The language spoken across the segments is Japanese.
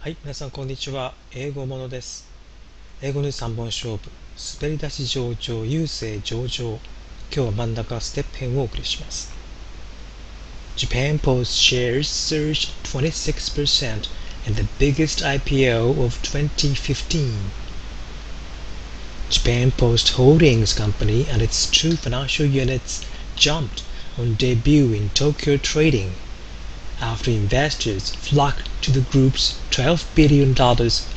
はい、皆さんこんにちは。英語ものです。英語の3本勝負、滑り出し上々、優勢上々。今日は真ん中ステップ編をお送りします。Japan Post shares surged 26% in the biggest IPO of 2015. Japan Post Holdings Company and its two financial units jumped on debut in Tokyo trading after investors flocked to the group's $12 billion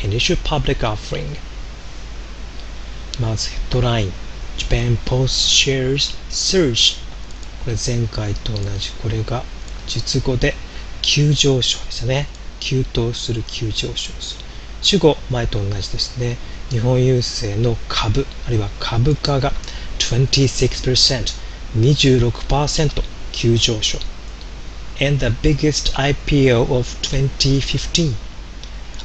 initial public offering. まずヘッドライン Japan Post shares surge これ前回と同じこれが述語で急上昇ですね急騰する急上昇する主語前と同じですね日本郵政の株あるいは株価が 26%26% 急上昇 and the biggest IPO of 2015.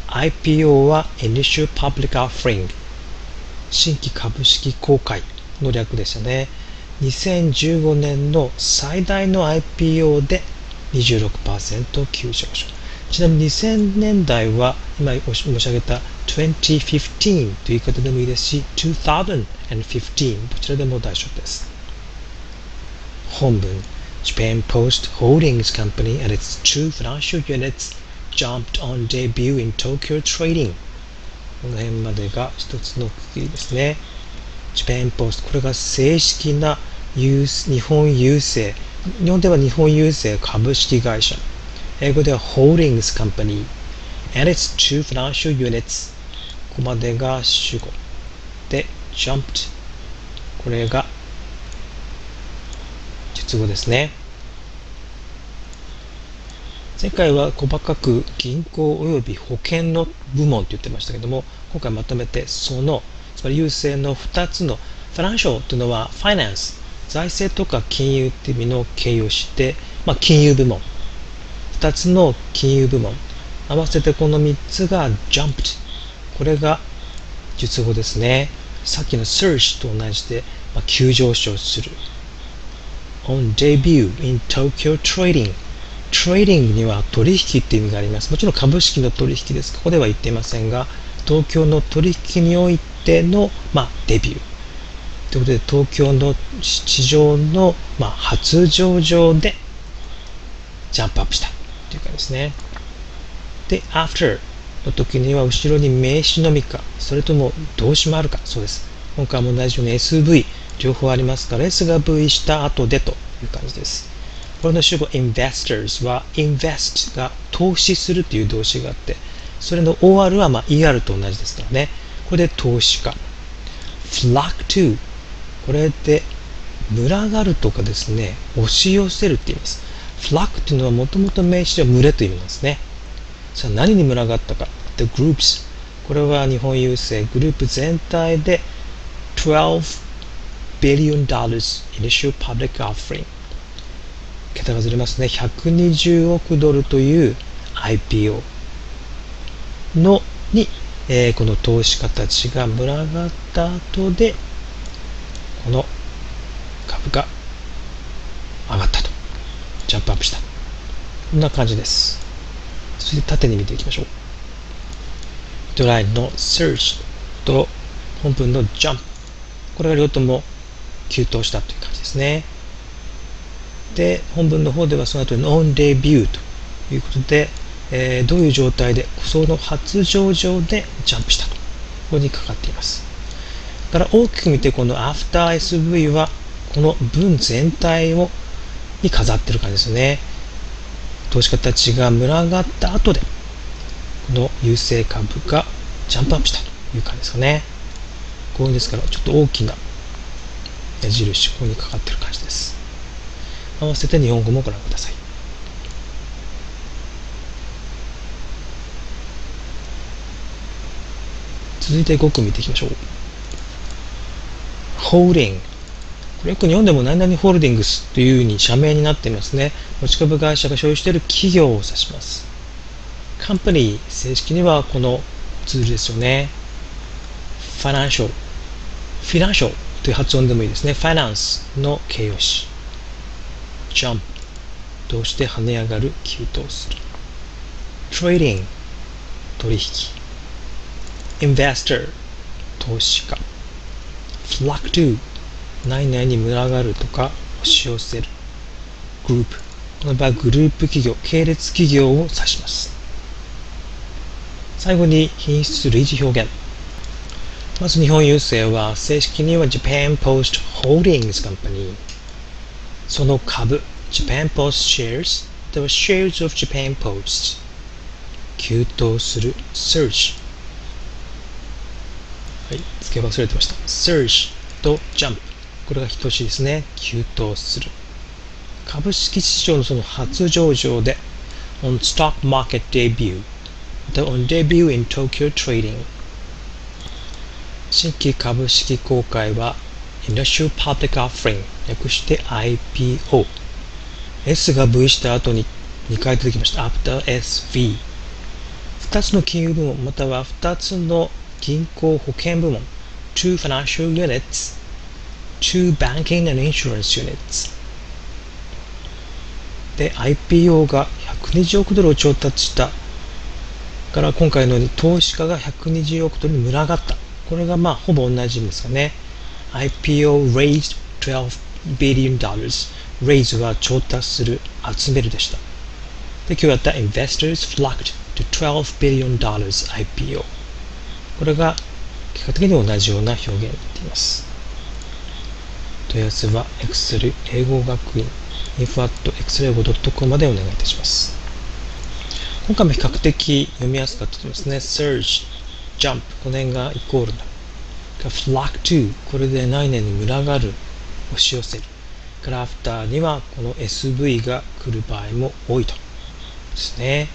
IPO は Initial Public Offering 新規株式公開の略でしたね。2015年の最大の IPO で26%急上昇。ちなみに2000年代は今申し上げた2015という言い方でもいいですし2015どちらでも大丈夫です。本文 Japan Post Holdings Company and its two financial units jumped on debut in Tokyo Trading. この辺までが一つの区切りですね。Japan Post これが正式な日本郵政日本では日本郵政株式会社英語では Holdings Company and its two financial units ここまでが主語で jumped これが述語ですね。前回は細かく銀行及び保険の部門と言ってましたけども、今回まとめてその、つまり郵政の2つの、ファナンシャルというのはファイナンス、財政とか金融っていう意味の形容して、まあ、金融部門、2つの金融部門、合わせてこの3つが jumped。これが述語ですね。さっきの surge と同じで、まあ、急上昇する。On debut in Tokyo Trading トレーディングには取引っていう意味があります。もちろん株式の取引です。ここでは言っていませんが、東京の取引においての、まあ、デビュー。ということで、東京の市場の、まあ、初上場でジャンプアップしたというかですね。で、after の時には後ろに名詞のみか、それとも動詞もあるか。そうです。今回も同じように SV、両方ありますか？ら S が V した後でという感じです。これの主語 investors は invest が投資するという動詞があって、それの OR はま ER と同じですからね。これで投資家。flock to これで群がるとかですね、押し寄せるって言います。flock というのはもともと名詞では群れと言いう意味なんですね。さあ何に群がったか。the groups これは日本郵政グループ全体で12 billion dollars initial public offering. 桁がずれますね。120億ドルという IPO のに、えー、この投資家たちが群がった後でこの株が上がったと。ジャンプアップした。こんな感じです。そして縦に見ていきましょう。ドライの search と本文の jump これが両方とも急騰したという感じですね。で、本文の方ではその後に on debut ということで、えー、どういう状態で、その初上場でジャンプしたと。ここにかかっています。だから大きく見て、この after SV は、この文全体をに飾ってる感じですね。投資家たちが群がった後で、この優勢株がジャンプアップしたという感じですかね。こういうですから、ちょっと大きな矢印、ここにかかってる感じです。合わせて日本語もご覧ください。続いて5句見ていきましょう。holding これよく日本でも何々ホールディングスというふうに社名になっていますね。持ち株会社が所有している企業を指します。company 正式にはこのツールですよね。financial フィナンシャルという発音でもいいですね。ファイナンスの形容詞。jump どうして跳ね上がる、急騰する。trading 取引。investor 投資家。flock to 何々に群がるとか押し寄せる。グループこの場合グループ企業。系列企業を指します。最後に品質類似表現。まず日本郵政は正式には Japan Post Holdings Company その株 Japan Post Shares では Shares of Japan Post 急騰する Surge はい付け忘れてました Surge と Jump これが等しいですね急騰する株式市場のその初上場で on stock market debut the on debut in Tokyo Trading 新規株式公開は Initial Public Offering 略して IPO S が V した後に2回出てきました After SV 2つの金融部門または2つの銀行保険部門 Two Financial Units Two Banking and Insurance Units で IPO が120億ドルを調達したから今回のように投資家が120億ドルに群がったこれがまあほぼ同じですかね IPO raised 12 billion dollars raise は調達する集めるでしたで今日やった investors flocked to 12 billion dollars IPO これが結果的に同じような表現になっています問い合わせは Excel 英語学院 info.excelego.com までお願いいたします今回も比較的読みやすかったですね surge jump この辺がイコールだ。flock to これで何年に群がる押し寄せる。クラフターにはこの SV が来る場合も多いと。ですね。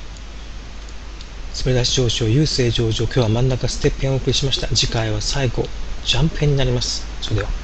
滑り出し上昇優勢上場今日は真ん中ステップ編をお送りしました。次回は最後ジャンプ編になります。それでは。